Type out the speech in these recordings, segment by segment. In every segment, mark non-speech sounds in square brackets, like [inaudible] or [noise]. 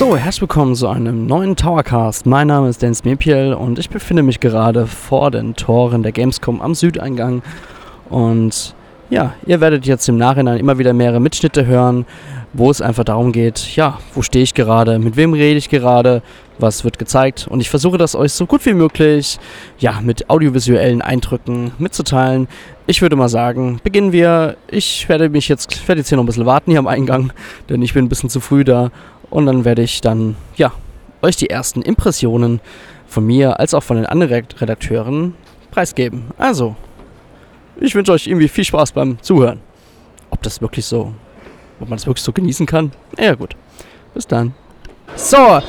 So, herzlich willkommen zu einem neuen Towercast. Mein Name ist Dennis Mepiel und ich befinde mich gerade vor den Toren der Gamescom am Südeingang. Und ja, ihr werdet jetzt im Nachhinein immer wieder mehrere Mitschnitte hören, wo es einfach darum geht, ja, wo stehe ich gerade, mit wem rede ich gerade, was wird gezeigt. Und ich versuche das euch so gut wie möglich, ja, mit audiovisuellen Eindrücken mitzuteilen. Ich würde mal sagen, beginnen wir. Ich werde mich jetzt, werde jetzt hier noch ein bisschen warten hier am Eingang, denn ich bin ein bisschen zu früh da. Und dann werde ich dann, ja, euch die ersten Impressionen von mir als auch von den anderen Redakteuren preisgeben. Also, ich wünsche euch irgendwie viel Spaß beim Zuhören. Ob das wirklich so, ob man das wirklich so genießen kann? Ja, gut. Bis dann. So,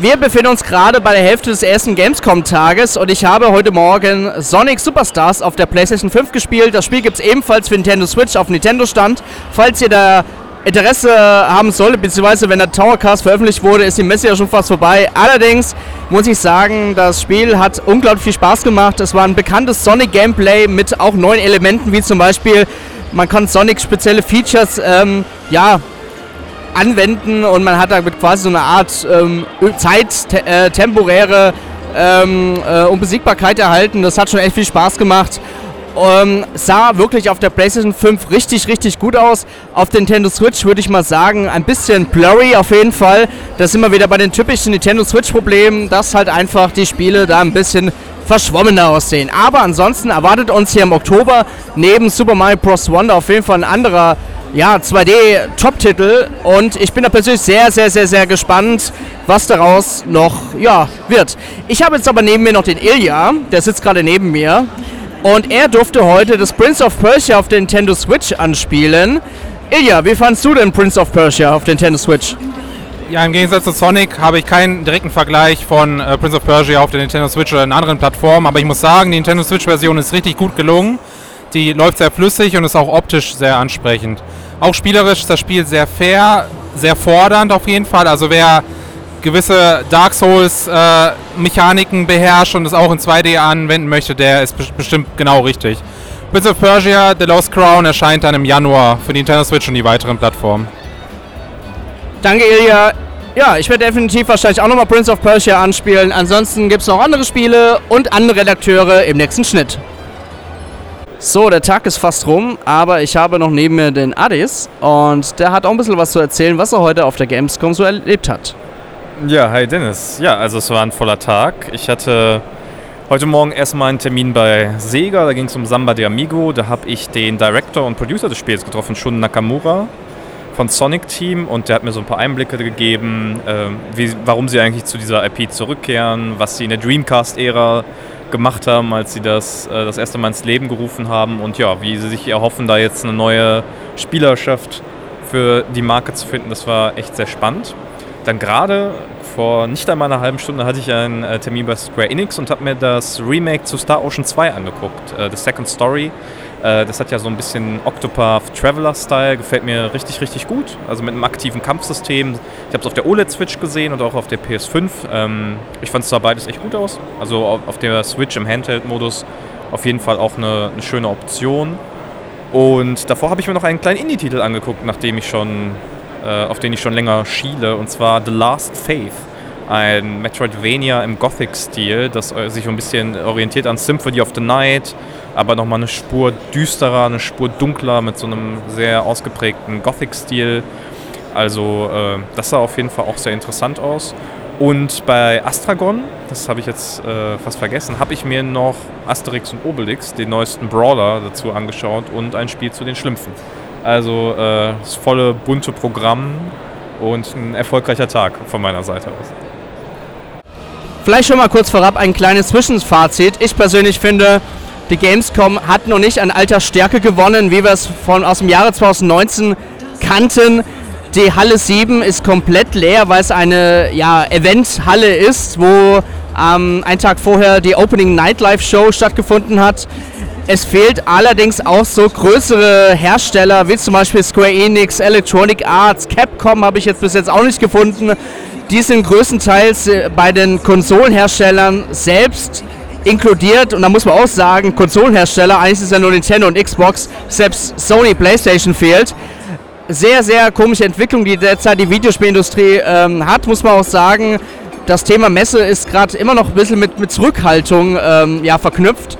wir befinden uns gerade bei der Hälfte des ersten Gamescom-Tages und ich habe heute Morgen Sonic Superstars auf der PlayStation 5 gespielt. Das Spiel gibt es ebenfalls für Nintendo Switch auf Nintendo Stand. Falls ihr da Interesse haben solltet, beziehungsweise wenn der Towercast veröffentlicht wurde, ist die Messe ja schon fast vorbei. Allerdings muss ich sagen, das Spiel hat unglaublich viel Spaß gemacht. Es war ein bekanntes Sonic-Gameplay mit auch neuen Elementen, wie zum Beispiel, man kann Sonic spezielle Features ähm, ja, anwenden und man hat damit quasi so eine Art ähm, Zeit, äh, temporäre ähm, äh, Unbesiegbarkeit erhalten. Das hat schon echt viel Spaß gemacht. Ähm, sah wirklich auf der PlayStation 5 richtig, richtig gut aus. Auf der Nintendo Switch würde ich mal sagen, ein bisschen blurry auf jeden Fall. Das sind wir wieder bei den typischen Nintendo Switch-Problemen, dass halt einfach die Spiele da ein bisschen verschwommener aussehen. Aber ansonsten erwartet uns hier im Oktober neben Super Mario Bros. Wonder auf jeden Fall ein anderer ja, 2D-Top-Titel und ich bin da persönlich sehr, sehr, sehr, sehr gespannt, was daraus noch ja, wird. Ich habe jetzt aber neben mir noch den Ilya, der sitzt gerade neben mir und er durfte heute das Prince of Persia auf der Nintendo Switch anspielen. Ilya, wie fandest du denn Prince of Persia auf der Nintendo Switch? Ja, im Gegensatz zu Sonic habe ich keinen direkten Vergleich von äh, Prince of Persia auf der Nintendo Switch oder in anderen Plattformen, aber ich muss sagen, die Nintendo Switch-Version ist richtig gut gelungen. Die läuft sehr flüssig und ist auch optisch sehr ansprechend. Auch spielerisch ist das Spiel sehr fair, sehr fordernd auf jeden Fall. Also wer gewisse Dark Souls äh, beherrscht und es auch in 2D anwenden möchte, der ist bestimmt genau richtig. Prince of Persia The Lost Crown erscheint dann im Januar für die Nintendo Switch und die weiteren Plattformen. Danke, Ilya. Ja, ich werde definitiv wahrscheinlich auch nochmal Prince of Persia anspielen. Ansonsten gibt es noch andere Spiele und andere Redakteure im nächsten Schnitt. So, der Tag ist fast rum, aber ich habe noch neben mir den Adis und der hat auch ein bisschen was zu erzählen, was er heute auf der Gamescom so erlebt hat. Ja, hi Dennis. Ja, also es war ein voller Tag. Ich hatte heute Morgen erstmal einen Termin bei Sega, da ging es um Samba de Amigo. Da habe ich den Director und Producer des Spiels getroffen, Shun Nakamura von Sonic Team und der hat mir so ein paar Einblicke gegeben, äh, wie, warum sie eigentlich zu dieser IP zurückkehren, was sie in der Dreamcast-Ära gemacht haben, als sie das äh, das erste Mal ins Leben gerufen haben und ja, wie sie sich erhoffen, da jetzt eine neue Spielerschaft für die Marke zu finden. Das war echt sehr spannend. Dann gerade vor nicht einmal einer halben Stunde hatte ich einen äh, Termin bei Square Enix und habe mir das Remake zu Star Ocean 2 angeguckt, äh, The Second Story. Äh, das hat ja so ein bisschen Octopath Traveler-Style, gefällt mir richtig, richtig gut. Also mit einem aktiven Kampfsystem. Ich habe es auf der OLED-Switch gesehen und auch auf der PS5. Ähm, ich fand es zwar beides echt gut aus. Also auf der Switch im Handheld-Modus auf jeden Fall auch eine, eine schöne Option. Und davor habe ich mir noch einen kleinen Indie-Titel angeguckt, nachdem ich schon, auf den ich schon länger schiele, und zwar The Last Faith. Ein Metroidvania im Gothic-Stil, das äh, sich ein bisschen orientiert an Symphony of the Night aber nochmal eine Spur düsterer, eine Spur dunkler mit so einem sehr ausgeprägten Gothic-Stil. Also äh, das sah auf jeden Fall auch sehr interessant aus. Und bei Astragon, das habe ich jetzt äh, fast vergessen, habe ich mir noch Asterix und Obelix, den neuesten Brawler, dazu angeschaut und ein Spiel zu den Schlümpfen. Also äh, das volle bunte Programm und ein erfolgreicher Tag von meiner Seite aus. Vielleicht schon mal kurz vorab ein kleines Zwischenfazit. Ich persönlich finde, die Gamescom hat noch nicht an alter Stärke gewonnen, wie wir es von, aus dem Jahre 2019 kannten. Die Halle 7 ist komplett leer, weil es eine ja, Eventhalle ist, wo ähm, einen Tag vorher die Opening Nightlife Show stattgefunden hat. Es fehlt allerdings auch so größere Hersteller wie zum Beispiel Square Enix, Electronic Arts, Capcom habe ich jetzt bis jetzt auch nicht gefunden. Die sind größtenteils äh, bei den Konsolenherstellern selbst inkludiert. Und da muss man auch sagen, Konsolenhersteller, eigentlich ist ja nur Nintendo und Xbox, selbst Sony PlayStation fehlt. sehr, sehr komische Entwicklung, die derzeit die Videospielindustrie ähm, hat, muss man auch sagen. Das Thema Messe ist gerade immer noch ein bisschen mit, mit Zurückhaltung ähm, ja, verknüpft.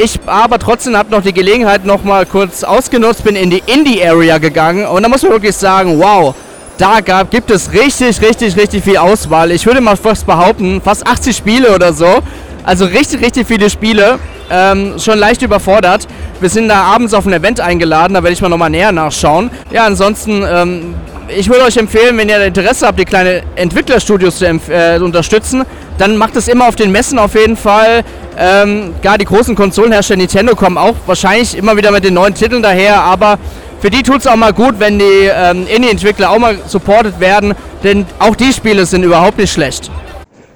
Ich aber trotzdem habe noch die Gelegenheit noch mal kurz ausgenutzt, bin in die Indie-Area gegangen und da muss man wirklich sagen, wow, da gab, gibt es richtig, richtig, richtig viel Auswahl. Ich würde mal fast behaupten, fast 80 Spiele oder so. Also richtig, richtig viele Spiele. Ähm, schon leicht überfordert. Wir sind da abends auf ein Event eingeladen, da werde ich mal nochmal näher nachschauen. Ja, ansonsten, ähm, ich würde euch empfehlen, wenn ihr Interesse habt, die kleinen Entwicklerstudios zu äh, unterstützen, dann macht es immer auf den Messen auf jeden Fall. Ähm, gar die großen Konsolenhersteller Nintendo kommen auch wahrscheinlich immer wieder mit den neuen Titeln daher, aber für die tut es auch mal gut, wenn die ähm, Indie-Entwickler auch mal supportet werden, denn auch die Spiele sind überhaupt nicht schlecht.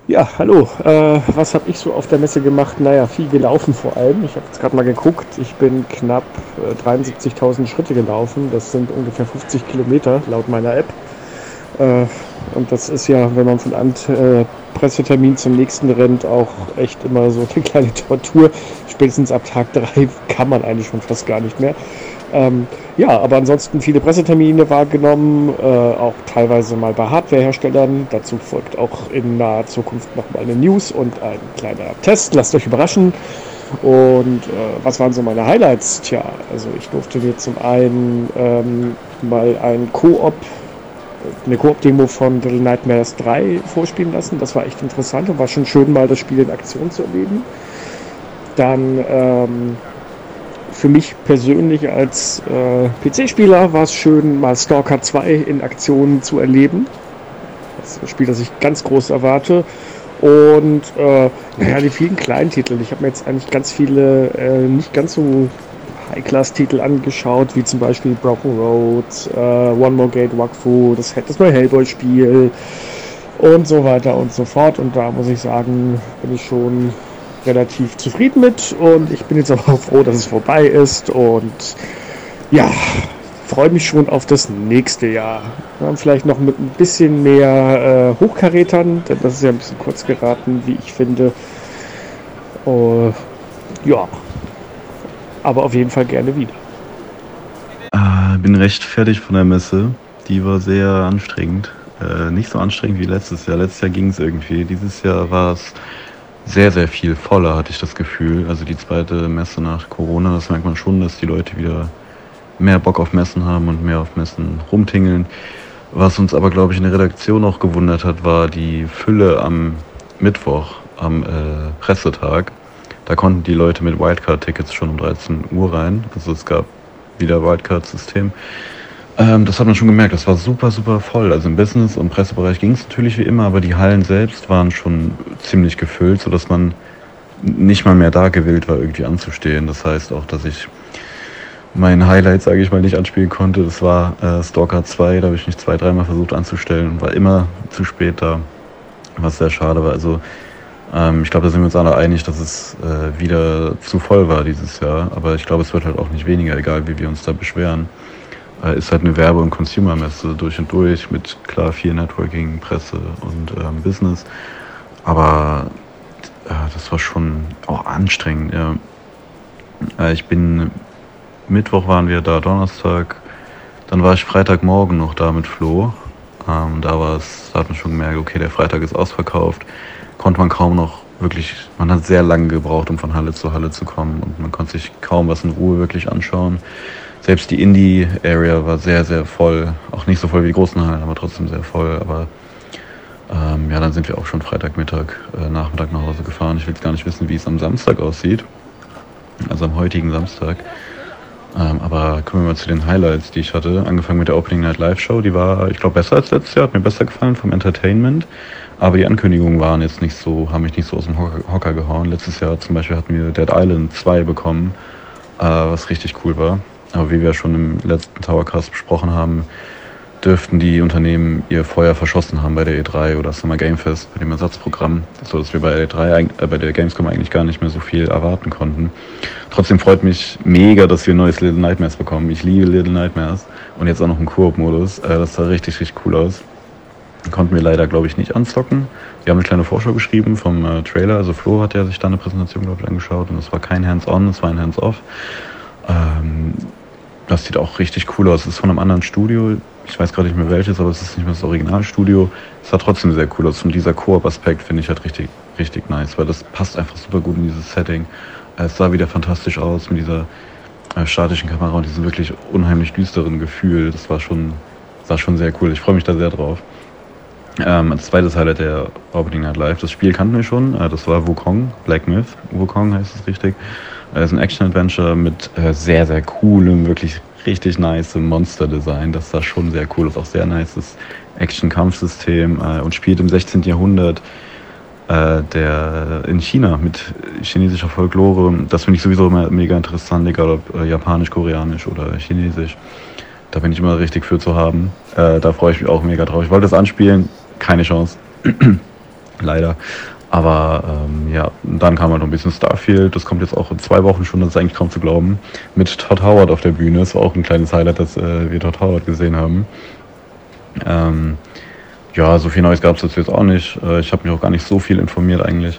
Ja, hallo. Äh, was habe ich so auf der Messe gemacht? Naja, viel gelaufen vor allem. Ich habe jetzt gerade mal geguckt. Ich bin knapp äh, 73.000 Schritte gelaufen. Das sind ungefähr 50 Kilometer laut meiner App. Äh, und das ist ja, wenn man von einem äh, Pressetermin zum nächsten rennt, auch echt immer so eine [laughs] kleine Tortur. Spätestens ab Tag 3 [laughs] kann man eigentlich schon fast gar nicht mehr. Ähm, ja, aber ansonsten viele Pressetermine wahrgenommen, äh, auch teilweise mal bei Hardwareherstellern. Dazu folgt auch in naher Zukunft nochmal eine News und ein kleiner Test. Lasst euch überraschen. Und äh, was waren so meine Highlights? Tja, also ich durfte mir zum einen ähm, mal ein Koop, eine Koop-Demo von Little Nightmares 3 vorspielen lassen. Das war echt interessant und war schon schön, mal das Spiel in Aktion zu erleben. Dann ähm, für mich persönlich als äh, PC-Spieler war es schön, mal Stalker 2 in Aktion zu erleben. Das ist ein Spiel, das ich ganz groß erwarte. Und äh, naja, die vielen kleinen Titel. Ich habe mir jetzt eigentlich ganz viele äh, nicht ganz so High-Class-Titel angeschaut, wie zum Beispiel Broken Road, äh, One More Gate, Wakfu, das, das neue Hellboy-Spiel und so weiter und so fort. Und da muss ich sagen, bin ich schon relativ zufrieden mit und ich bin jetzt [laughs] aber froh, dass es vorbei ist und ja, freue mich schon auf das nächste Jahr. Vielleicht noch mit ein bisschen mehr äh, Hochkarätern, denn das ist ja ein bisschen kurz geraten, wie ich finde. Uh, ja, aber auf jeden Fall gerne wieder. Äh, bin recht fertig von der Messe. Die war sehr anstrengend. Äh, nicht so anstrengend wie letztes Jahr. Letztes Jahr ging es irgendwie. Dieses Jahr war es sehr, sehr viel voller, hatte ich das Gefühl. Also die zweite Messe nach Corona, das merkt man schon, dass die Leute wieder mehr Bock auf Messen haben und mehr auf Messen rumtingeln. Was uns aber, glaube ich, in der Redaktion auch gewundert hat, war die Fülle am Mittwoch, am äh, Pressetag. Da konnten die Leute mit Wildcard-Tickets schon um 13 Uhr rein. Also es gab wieder Wildcard-System. Ähm, das hat man schon gemerkt, das war super, super voll. Also im Business- und Pressebereich ging es natürlich wie immer, aber die Hallen selbst waren schon ziemlich gefüllt, sodass man nicht mal mehr da gewillt war, irgendwie anzustehen. Das heißt auch, dass ich mein Highlight, sage ich mal, nicht anspielen konnte. Das war äh, Stalker 2, da habe ich mich zwei, dreimal versucht anzustellen und war immer zu spät da, was sehr schade war. Also ich glaube, da sind wir uns alle einig, dass es äh, wieder zu voll war dieses Jahr. Aber ich glaube, es wird halt auch nicht weniger, egal wie wir uns da beschweren äh, ist halt eine Werbe- und Consumer-Messe durch und durch mit klar viel Networking, Presse und ähm, Business. Aber äh, das war schon auch anstrengend. Ja. Äh, ich bin Mittwoch waren wir da, Donnerstag. Dann war ich Freitagmorgen noch da mit Flo. Ähm, da da hat man schon gemerkt, okay, der Freitag ist ausverkauft. Konnte man kaum noch wirklich, man hat sehr lange gebraucht, um von Halle zu Halle zu kommen und man konnte sich kaum was in Ruhe wirklich anschauen selbst die Indie-Area war sehr, sehr voll. Auch nicht so voll wie die großen Hallen, aber trotzdem sehr voll. Aber ähm, ja, dann sind wir auch schon Freitagmittag, äh, Nachmittag nach Hause gefahren. Ich will jetzt gar nicht wissen, wie es am Samstag aussieht. Also am heutigen Samstag. Ähm, aber kommen wir mal zu den Highlights, die ich hatte. Angefangen mit der Opening Night Live Show. Die war, ich glaube, besser als letztes Jahr. Hat mir besser gefallen vom Entertainment. Aber die Ankündigungen waren jetzt nicht so, haben mich nicht so aus dem Hocker, gehauen. Letztes Jahr zum Beispiel hatten wir Dead Island 2 bekommen, äh, was richtig cool war. Aber wie wir schon im letzten Towercast besprochen haben, dürften die Unternehmen ihr Feuer verschossen haben bei der E3 oder Summer Game Fest, bei dem Ersatzprogramm, so dass wir bei der E3, äh, bei der Gamescom eigentlich gar nicht mehr so viel erwarten konnten. Trotzdem freut mich mega, dass wir ein neues Little Nightmares bekommen. Ich liebe Little Nightmares und jetzt auch noch einen Koop-Modus. Äh, das sah richtig, richtig cool aus. Konnten wir leider, glaube ich, nicht anzocken. Wir haben eine kleine Vorschau geschrieben vom äh, Trailer. Also Flo hat ja sich da eine Präsentation, glaube ich, angeschaut und es war kein Hands-on, es war ein Hands-off. Ähm, das sieht auch richtig cool aus. Es ist von einem anderen Studio. Ich weiß gerade nicht mehr welches, aber es ist nicht mehr das Originalstudio. Es sah trotzdem sehr cool aus. Und dieser Koop-Aspekt finde ich halt richtig, richtig nice, weil das passt einfach super gut in dieses Setting. Es sah wieder fantastisch aus mit dieser äh, statischen Kamera und diesem wirklich unheimlich düsteren Gefühl. Das war schon, sah schon sehr cool. Ich freue mich da sehr drauf. Ähm, als zweites Highlight der Opening Night Live. Das Spiel kannten wir schon. Äh, das war Wukong, Black Myth. Wukong heißt es richtig. Es äh, ist ein Action-Adventure mit äh, sehr, sehr coolem, wirklich richtig nice Monster-Design. Das sah schon sehr cool aus. Auch sehr nices Action-Kampfsystem äh, und spielt im 16. Jahrhundert der in China mit chinesischer Folklore. Das finde ich sowieso immer mega interessant, egal ob japanisch, koreanisch oder chinesisch. Da bin ich immer richtig für zu haben. Da freue ich mich auch mega drauf. Ich wollte das anspielen, keine Chance. [clears throat] Leider. Aber ähm, ja, dann kam halt noch ein bisschen Starfield. Das kommt jetzt auch in zwei Wochen schon, das ist eigentlich kaum zu glauben. Mit Todd Howard auf der Bühne. Das war auch ein kleines Highlight, dass äh, wir Todd Howard gesehen haben. Ähm, ja, so viel Neues gab es jetzt auch nicht. Äh, ich habe mich auch gar nicht so viel informiert eigentlich.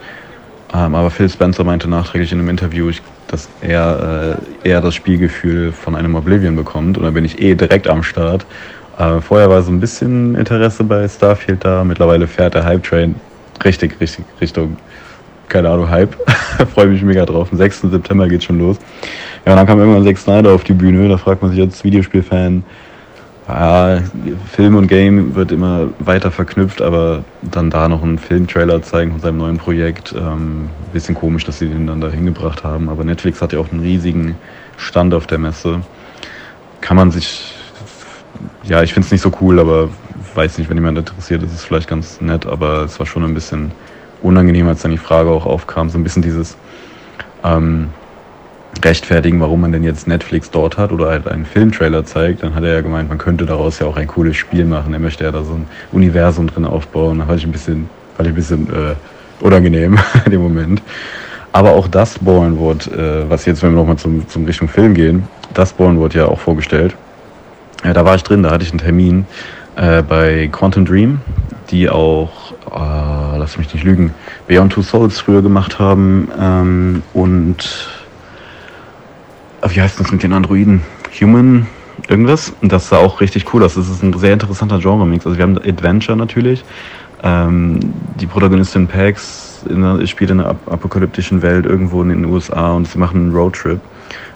Ähm, aber Phil Spencer meinte nachträglich in einem Interview, ich, dass er äh, eher das Spielgefühl von einem Oblivion bekommt. Und da bin ich eh direkt am Start. Äh, vorher war so ein bisschen Interesse bei Starfield da. Mittlerweile fährt der Hype Train richtig, richtig Richtung, keine Ahnung, Hype. [laughs] Freue mich mega drauf. Am 6. September geht schon los. Ja, und dann kam irgendwann Zack Snyder auf die Bühne. Da fragt man sich als Videospielfan, ja, Film und Game wird immer weiter verknüpft, aber dann da noch einen Filmtrailer zeigen von seinem neuen Projekt. Ähm, bisschen komisch, dass sie den dann da hingebracht haben. Aber Netflix hat ja auch einen riesigen Stand auf der Messe. Kann man sich, ja, ich finde es nicht so cool, aber weiß nicht, wenn jemand interessiert, ist es vielleicht ganz nett, aber es war schon ein bisschen unangenehm, als dann die Frage auch aufkam. So ein bisschen dieses, ähm, rechtfertigen, warum man denn jetzt Netflix dort hat oder halt einen Filmtrailer zeigt, dann hat er ja gemeint, man könnte daraus ja auch ein cooles Spiel machen. Er möchte ja da so ein Universum drin aufbauen. Da fand ich ein bisschen, fand ich ein bisschen äh, unangenehm [laughs] in dem Moment. Aber auch das Born wurde, äh, was jetzt, wenn wir nochmal zum, zum Richtung Film gehen, das Born wurde ja auch vorgestellt. Ja, da war ich drin, da hatte ich einen Termin äh, bei Quantum Dream, die auch, äh, lass mich nicht lügen, Beyond Two Souls früher gemacht haben ähm, und wie heißt das mit den Androiden? Human irgendwas. Und das sah auch richtig cool aus. Das ist ein sehr interessanter Genre-Mix. Also wir haben Adventure natürlich. Ähm, die Protagonistin Pax in spielt in einer ap apokalyptischen Welt irgendwo in den USA und sie machen einen Roadtrip,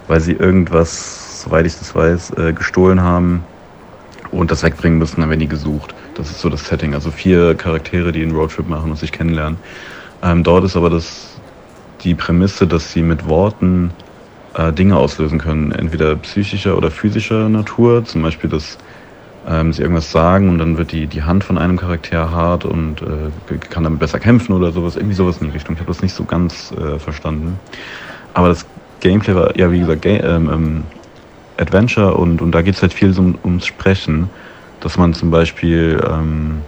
weil sie irgendwas, soweit ich das weiß, äh, gestohlen haben und das wegbringen müssen, dann werden die gesucht. Das ist so das Setting. Also vier Charaktere, die einen Roadtrip machen und sich kennenlernen. Ähm, dort ist aber das, die Prämisse, dass sie mit Worten äh, Dinge auslösen können, entweder psychischer oder physischer Natur, zum Beispiel, dass ähm, sie irgendwas sagen und dann wird die, die Hand von einem Charakter hart und äh, kann damit besser kämpfen oder sowas, irgendwie sowas in die Richtung. Ich habe das nicht so ganz äh, verstanden. Aber das Gameplay war, ja, wie gesagt, Ga ähm, ähm, Adventure und, und da geht es halt viel so ums Sprechen, dass man zum Beispiel ähm,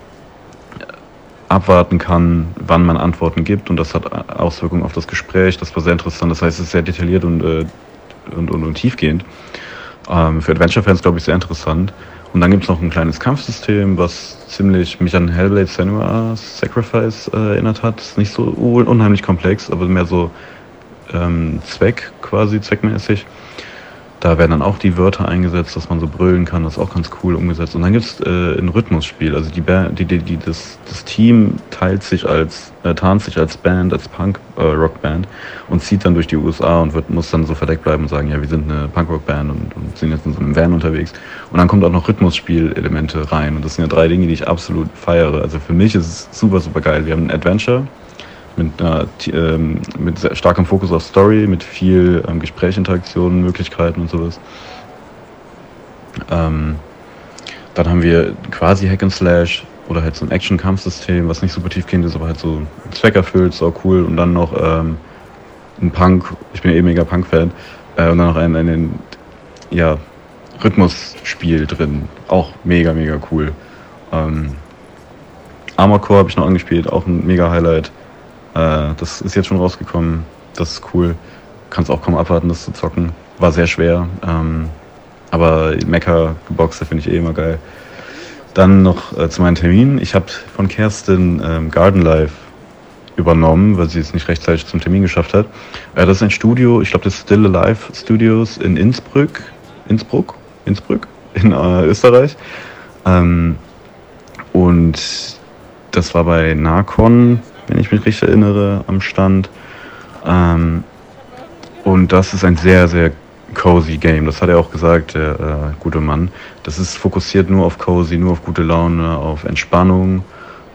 abwarten kann, wann man Antworten gibt und das hat Auswirkungen auf das Gespräch. Das war sehr interessant. Das heißt, es ist sehr detailliert und, äh, und, und, und, tiefgehend. Ähm, für Adventure-Fans, glaube ich, sehr interessant. Und dann gibt es noch ein kleines Kampfsystem, was ziemlich mich an Hellblade Senua Sacrifice äh, erinnert hat. Ist nicht so unheimlich komplex, aber mehr so ähm, Zweck quasi, zweckmäßig. Da werden dann auch die Wörter eingesetzt, dass man so brüllen kann. Das ist auch ganz cool umgesetzt. Und dann gibt es äh, ein Rhythmusspiel. Also die, Band, die, die, die das, das Team teilt sich als, äh, tarnt sich als Band, als Punk-Rock-Band äh, und zieht dann durch die USA und wird, muss dann so verdeckt bleiben und sagen, ja, wir sind eine Punk-Rock-Band und, und, sind jetzt in so einem Van unterwegs. Und dann kommt auch noch Rhythmusspiel-Elemente rein. Und das sind ja drei Dinge, die ich absolut feiere. Also für mich ist es super, super geil. Wir haben ein Adventure, mit, einer, ähm, mit starkem Fokus auf Story, mit viel ähm, Gesprächinteraktionen, Möglichkeiten und sowas. Ähm, dann haben wir quasi Hack and Slash oder halt so ein Action-Kampfsystem, was nicht super tiefgehend ist, aber halt so zweckerfüllt, so cool. Und dann noch ähm, ein Punk, ich bin ja eh mega Punk-Fan, äh, und dann noch ein, ein, ja, Rhythmusspiel drin. Auch mega, mega cool. Ähm, Armor Core habe ich noch angespielt, auch ein mega Highlight. Äh, das ist jetzt schon rausgekommen. Das ist cool. Kannst auch kaum abwarten, das zu zocken. War sehr schwer. Ähm, aber Mecha geboxte finde ich eh immer geil. Dann noch äh, zu meinen Terminen. Ich habe von Kerstin ähm, Garden Life übernommen, weil sie es nicht rechtzeitig zum Termin geschafft hat. Äh, das ist ein Studio, ich glaube, das ist Still Alive Studios in Innsbruck. Innsbruck, Innsbruck in äh, Österreich. Ähm, und das war bei Narcon, wenn ich mich richtig erinnere, am Stand. Ähm, und das ist ein sehr, sehr cozy Game. Das hat er auch gesagt, der äh, gute Mann. Das ist fokussiert nur auf cozy, nur auf gute Laune, auf Entspannung,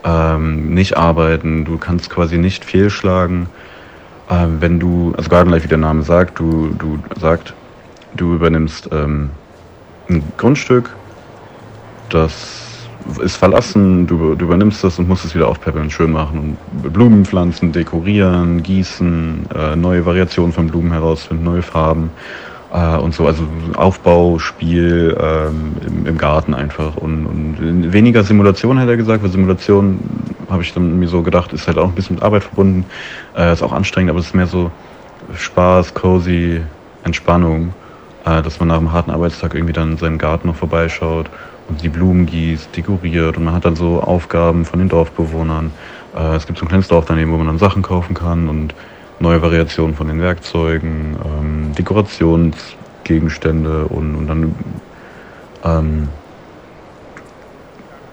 ähm, nicht arbeiten. Du kannst quasi nicht fehlschlagen. Ähm, wenn du, also Garden Life, wie der Name sagt, du, du sagt, du übernimmst ähm, ein Grundstück, das ist verlassen, du, du, übernimmst das und musst es wieder aufpeppeln, schön machen und Blumen pflanzen, dekorieren, gießen, äh, neue Variationen von Blumen herausfinden, neue Farben äh, und so. Also Aufbauspiel ähm, im, im, Garten einfach. Und, und, weniger Simulation, hat er gesagt, weil Simulation, habe ich dann mir so gedacht, ist halt auch ein bisschen mit Arbeit verbunden, äh, ist auch anstrengend, aber es ist mehr so Spaß, cozy, Entspannung, äh, dass man nach einem harten Arbeitstag irgendwie dann in seinem Garten noch vorbeischaut die Blumen gießt, dekoriert und man hat dann so Aufgaben von den Dorfbewohnern. Äh, es gibt so ein kleines Dorf daneben, wo man dann Sachen kaufen kann und neue Variationen von den Werkzeugen, ähm, Dekorationsgegenstände und, und dann ähm,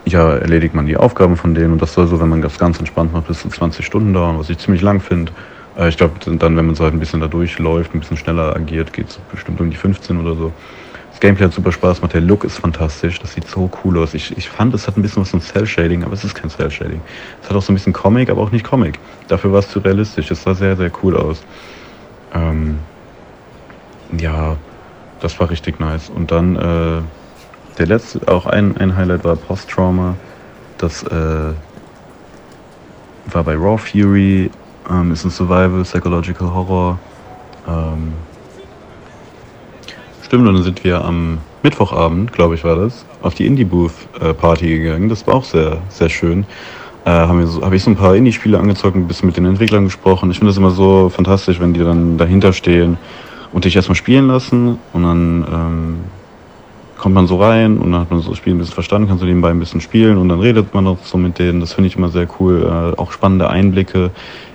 ja, erledigt man die Aufgaben von denen und das soll so, wenn man das ganz entspannt macht, bis zu 20 Stunden dauern, was ich ziemlich lang finde. Äh, ich glaube, dann, wenn man so halt ein bisschen da durchläuft, ein bisschen schneller agiert, geht es bestimmt um die 15 oder so. Gameplay hat super Spaß gemacht, der Look ist fantastisch, das sieht so cool aus. Ich, ich fand, es hat ein bisschen was von Cell-Shading, aber es ist kein Cell-Shading. Es hat auch so ein bisschen Comic, aber auch nicht Comic. Dafür war es zu realistisch, es sah sehr, sehr cool aus. Ähm, ja, das war richtig nice. Und dann, äh, der letzte, auch ein, ein Highlight war Post-Trauma. Das äh, war bei Raw Fury, ähm, ist ein Survival, Psychological Horror. Ähm, Stimmt, und dann sind wir am Mittwochabend, glaube ich, war das, auf die Indie-Booth-Party gegangen. Das war auch sehr, sehr schön. Äh, Habe so, hab ich so ein paar Indie-Spiele angezogen, ein bisschen mit den Entwicklern gesprochen. Ich finde das immer so fantastisch, wenn die dann dahinter stehen und dich erstmal spielen lassen und dann ähm, kommt man so rein und dann hat man so das Spiel ein bisschen verstanden, kann so nebenbei ein bisschen spielen und dann redet man auch so mit denen. Das finde ich immer sehr cool. Äh, auch spannende Einblicke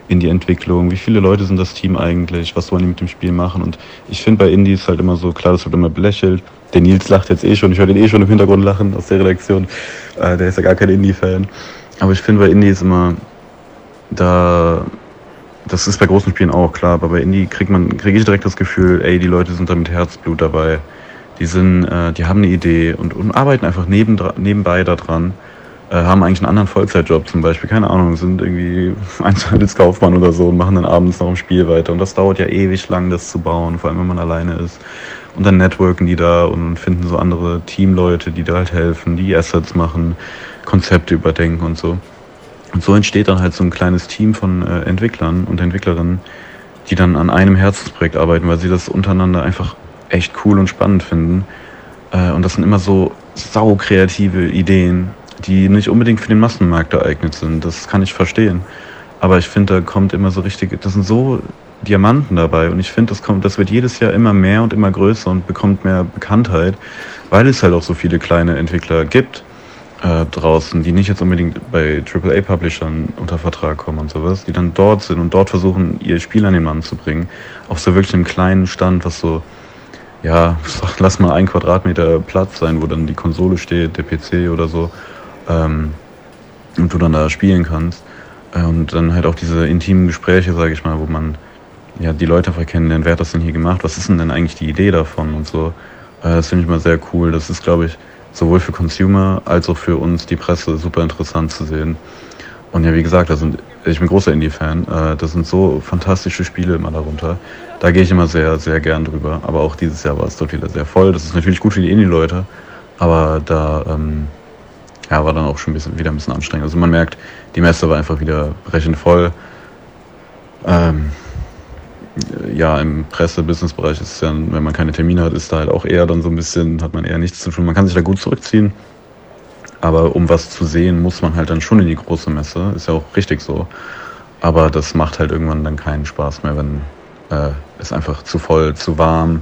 in die Entwicklung, wie viele Leute sind das Team eigentlich, was wollen die mit dem Spiel machen? Und ich finde bei Indies halt immer so, klar, das wird immer belächelt, der Nils lacht jetzt eh schon, ich höre den eh schon im Hintergrund lachen aus der Redaktion, äh, der ist ja gar kein Indie-Fan, aber ich finde bei Indies immer, da, das ist bei großen Spielen auch klar, aber bei Indie kriegt man, kriege ich direkt das Gefühl, ey, die Leute sind da mit Herzblut dabei, die sind, äh, die haben eine Idee und, und arbeiten einfach neben, nebenbei daran haben eigentlich einen anderen Vollzeitjob zum Beispiel, keine Ahnung, sind irgendwie [laughs] Einzelhandelskaufmann oder so und machen dann abends noch im Spiel weiter. Und das dauert ja ewig lang, das zu bauen, vor allem wenn man alleine ist. Und dann networken die da und finden so andere Teamleute, die da halt helfen, die Assets machen, Konzepte überdenken und so. Und so entsteht dann halt so ein kleines Team von äh, Entwicklern und Entwicklerinnen, die dann an einem Herzensprojekt arbeiten, weil sie das untereinander einfach echt cool und spannend finden. Äh, und das sind immer so saukreative Ideen, die nicht unbedingt für den Massenmarkt geeignet sind. Das kann ich verstehen. Aber ich finde, da kommt immer so richtig, das sind so Diamanten dabei und ich finde, das das wird jedes Jahr immer mehr und immer größer und bekommt mehr Bekanntheit, weil es halt auch so viele kleine Entwickler gibt äh, draußen, die nicht jetzt unbedingt bei AAA-Publishern unter Vertrag kommen und sowas, die dann dort sind und dort versuchen, ihr Spiel an den Mann zu bringen. Auf so wirklich einem kleinen Stand, was so, ja, [laughs] lass mal ein Quadratmeter Platz sein, wo dann die Konsole steht, der PC oder so ähm, und du dann da spielen kannst. Äh, und dann halt auch diese intimen Gespräche, sage ich mal, wo man ja die Leute einfach kennenlernt, wer hat das denn hier gemacht, was ist denn denn eigentlich die Idee davon und so. Äh, das finde ich mal sehr cool. Das ist, glaube ich, sowohl für Consumer als auch für uns, die Presse, super interessant zu sehen. Und ja, wie gesagt, da sind, ich bin großer Indie-Fan, äh, da sind so fantastische Spiele immer darunter. Da gehe ich immer sehr, sehr gern drüber. Aber auch dieses Jahr war es dort wieder sehr voll. Das ist natürlich gut für die Indie-Leute, aber da ähm, ja, war dann auch schon ein bisschen, wieder ein bisschen anstrengend. Also man merkt, die Messe war einfach wieder brechend voll. Ähm, ja, im Presse-Business-Bereich ist es ja, wenn man keine Termine hat, ist da halt auch eher dann so ein bisschen, hat man eher nichts zu tun. Man kann sich da gut zurückziehen. Aber um was zu sehen, muss man halt dann schon in die große Messe. Ist ja auch richtig so. Aber das macht halt irgendwann dann keinen Spaß mehr, wenn äh, es einfach zu voll, zu warm,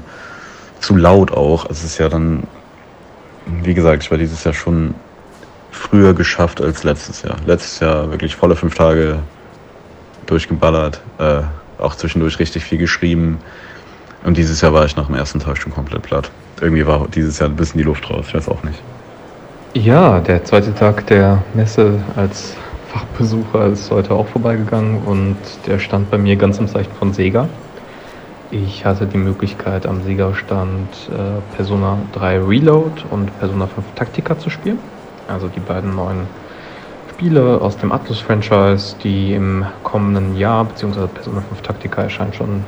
zu laut auch. Es ist ja dann, wie gesagt, ich war dieses Jahr schon früher geschafft als letztes Jahr. Letztes Jahr wirklich volle fünf Tage durchgeballert, äh, auch zwischendurch richtig viel geschrieben. Und dieses Jahr war ich nach dem ersten Tag schon komplett platt. irgendwie war dieses Jahr ein bisschen die Luft raus. Ich weiß auch nicht. Ja, der zweite Tag der Messe als Fachbesucher ist heute auch vorbeigegangen und der stand bei mir ganz im Zeichen von Sega. Ich hatte die Möglichkeit am Sega-Stand äh, Persona 3 Reload und Persona 5 Taktika zu spielen. Also die beiden neuen Spiele aus dem Atlus-Franchise, die im kommenden Jahr, beziehungsweise Persona 5 Taktika erscheint schon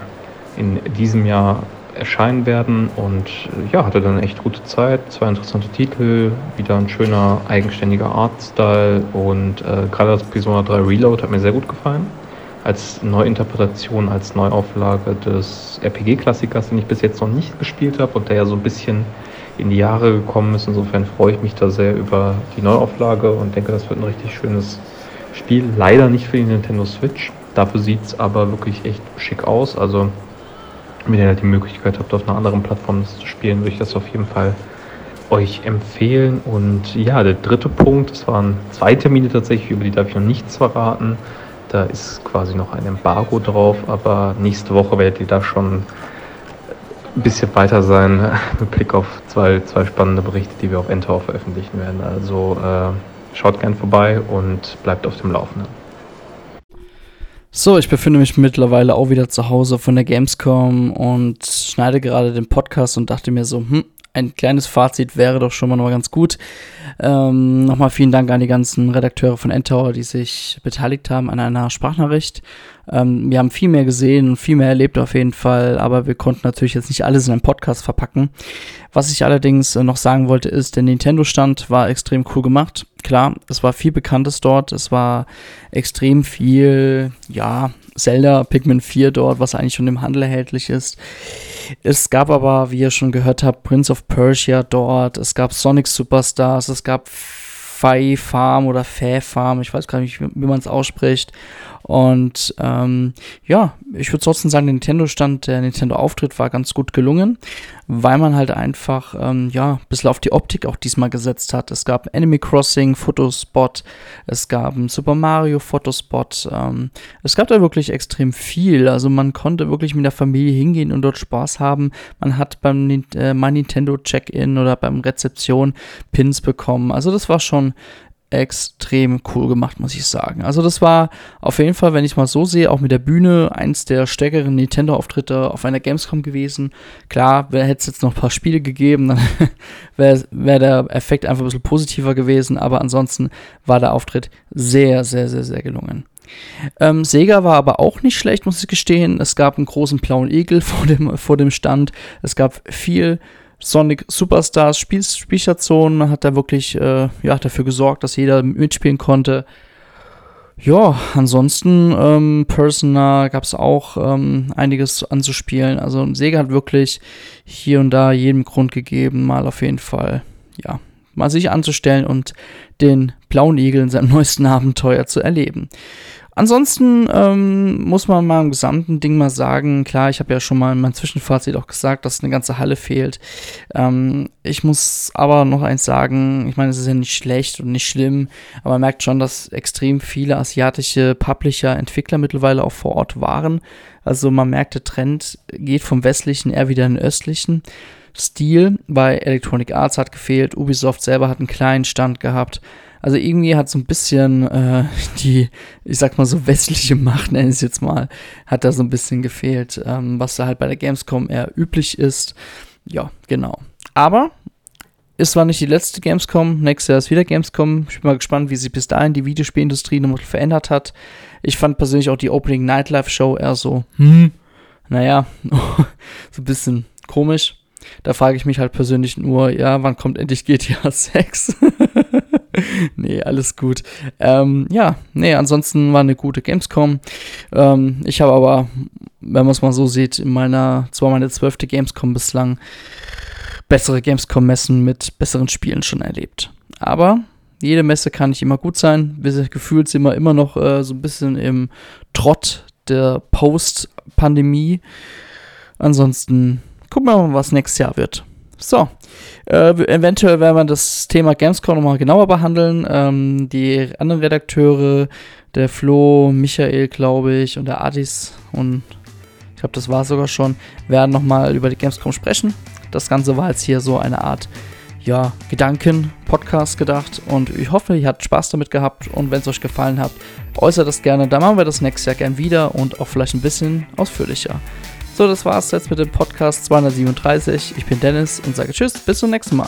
in diesem Jahr erscheinen werden und äh, ja, hatte dann echt gute Zeit. Zwei interessante Titel, wieder ein schöner eigenständiger Artstyle und äh, gerade das Persona 3 Reload hat mir sehr gut gefallen. Als Neuinterpretation, als Neuauflage des RPG-Klassikers, den ich bis jetzt noch nicht gespielt habe und der ja so ein bisschen in die Jahre gekommen ist. Insofern freue ich mich da sehr über die Neuauflage und denke, das wird ein richtig schönes Spiel. Leider nicht für die Nintendo Switch. Dafür sieht es aber wirklich echt schick aus. Also wenn ihr halt die Möglichkeit habt, auf einer anderen Plattform das zu spielen, würde ich das auf jeden Fall euch empfehlen. Und ja, der dritte Punkt, das waren zwei Termine tatsächlich, über die darf ich noch nichts verraten. Da ist quasi noch ein Embargo drauf, aber nächste Woche werdet ihr da schon ein bisschen weiter sein [laughs] mit Blick auf zwei, zwei spannende Berichte, die wir auf Endtower veröffentlichen werden. Also äh, schaut gern vorbei und bleibt auf dem Laufenden. So, ich befinde mich mittlerweile auch wieder zu Hause von der Gamescom und schneide gerade den Podcast und dachte mir so, hm, ein kleines Fazit wäre doch schon mal ganz gut. Ähm, Nochmal vielen Dank an die ganzen Redakteure von Endtower, die sich beteiligt haben an einer Sprachnachricht. Ähm, wir haben viel mehr gesehen und viel mehr erlebt auf jeden Fall, aber wir konnten natürlich jetzt nicht alles in einen Podcast verpacken. Was ich allerdings äh, noch sagen wollte, ist, der Nintendo-Stand war extrem cool gemacht. Klar, es war viel Bekanntes dort, es war extrem viel, ja, Zelda, Pikmin 4 dort, was eigentlich schon im Handel erhältlich ist. Es gab aber, wie ihr schon gehört habt, Prince of Persia dort, es gab Sonic Superstars, es gab Fai Farm oder Fä Farm, ich weiß gar nicht, wie man es ausspricht. Und ähm, ja, ich würde trotzdem sagen, der Nintendo-Stand, der Nintendo-Auftritt war ganz gut gelungen, weil man halt einfach, ähm, ja, ein bisschen auf die Optik auch diesmal gesetzt hat. Es gab Enemy Crossing, Fotospot, es gab einen Super Mario Fotospot. Ähm, es gab da wirklich extrem viel. Also man konnte wirklich mit der Familie hingehen und dort Spaß haben. Man hat beim äh, My Nintendo Check-In oder beim Rezeption Pins bekommen. Also das war schon extrem cool gemacht, muss ich sagen. Also das war auf jeden Fall, wenn ich mal so sehe, auch mit der Bühne eins der stärkeren Nintendo-Auftritte auf einer Gamescom gewesen. Klar, hätte es jetzt noch ein paar Spiele gegeben, dann [laughs] wäre wär der Effekt einfach ein bisschen positiver gewesen, aber ansonsten war der Auftritt sehr, sehr, sehr, sehr gelungen. Ähm, Sega war aber auch nicht schlecht, muss ich gestehen. Es gab einen großen blauen Igel [laughs] vor dem, vor dem Stand. Es gab viel Sonic Superstars Spiel Spielstation hat da wirklich äh, ja, dafür gesorgt, dass jeder mitspielen konnte. Ja, ansonsten ähm, Persona gab es auch ähm, einiges anzuspielen. Also Sega hat wirklich hier und da jedem Grund gegeben, mal auf jeden Fall, ja, mal sich anzustellen und den blauen Igel in seinem [laughs] neuesten Abenteuer zu erleben. Ansonsten ähm, muss man mal im gesamten Ding mal sagen, klar, ich habe ja schon mal in meinem Zwischenfazit auch gesagt, dass eine ganze Halle fehlt. Ähm, ich muss aber noch eins sagen, ich meine, es ist ja nicht schlecht und nicht schlimm, aber man merkt schon, dass extrem viele asiatische Publisher, Entwickler mittlerweile auch vor Ort waren. Also man merkt, der Trend geht vom westlichen eher wieder in den östlichen. Stil bei Electronic Arts hat gefehlt, Ubisoft selber hat einen kleinen Stand gehabt. Also irgendwie hat so ein bisschen äh, [laughs] die, ich sag mal so westliche Macht, nenne ich es jetzt mal, hat da so ein bisschen gefehlt, ähm, was da halt bei der Gamescom eher üblich ist. Ja, genau. Aber es war nicht die letzte Gamescom, nächstes Jahr ist wieder Gamescom. Ich bin mal gespannt, wie sich bis dahin die Videospielindustrie nochmal verändert hat. Ich fand persönlich auch die Opening Nightlife Show eher so, hm, naja, [laughs] so ein bisschen komisch. Da frage ich mich halt persönlich nur, ja, wann kommt endlich GTA 6? [laughs] [laughs] nee, alles gut. Ähm, ja, nee, ansonsten war eine gute Gamescom. Ähm, ich habe aber, wenn man es mal so sieht, in meiner, zwar meine zwölfte Gamescom bislang, bessere Gamescom-Messen mit besseren Spielen schon erlebt. Aber jede Messe kann nicht immer gut sein. Wir gefühlt sind wir immer noch äh, so ein bisschen im Trott der Post-Pandemie. Ansonsten gucken wir mal, was nächstes Jahr wird. So, äh, eventuell werden wir das Thema Gamescom nochmal genauer behandeln. Ähm, die anderen Redakteure, der Flo, Michael, glaube ich, und der Adis und ich glaube, das war sogar schon, werden nochmal über die Gamescom sprechen. Das Ganze war jetzt hier so eine Art ja, Gedanken-Podcast gedacht und ich hoffe, ihr habt Spaß damit gehabt und wenn es euch gefallen hat, äußert das gerne. Dann machen wir das nächstes Jahr gern wieder und auch vielleicht ein bisschen ausführlicher. So, das war's jetzt mit dem Podcast 237. Ich bin Dennis und sage Tschüss, bis zum nächsten Mal.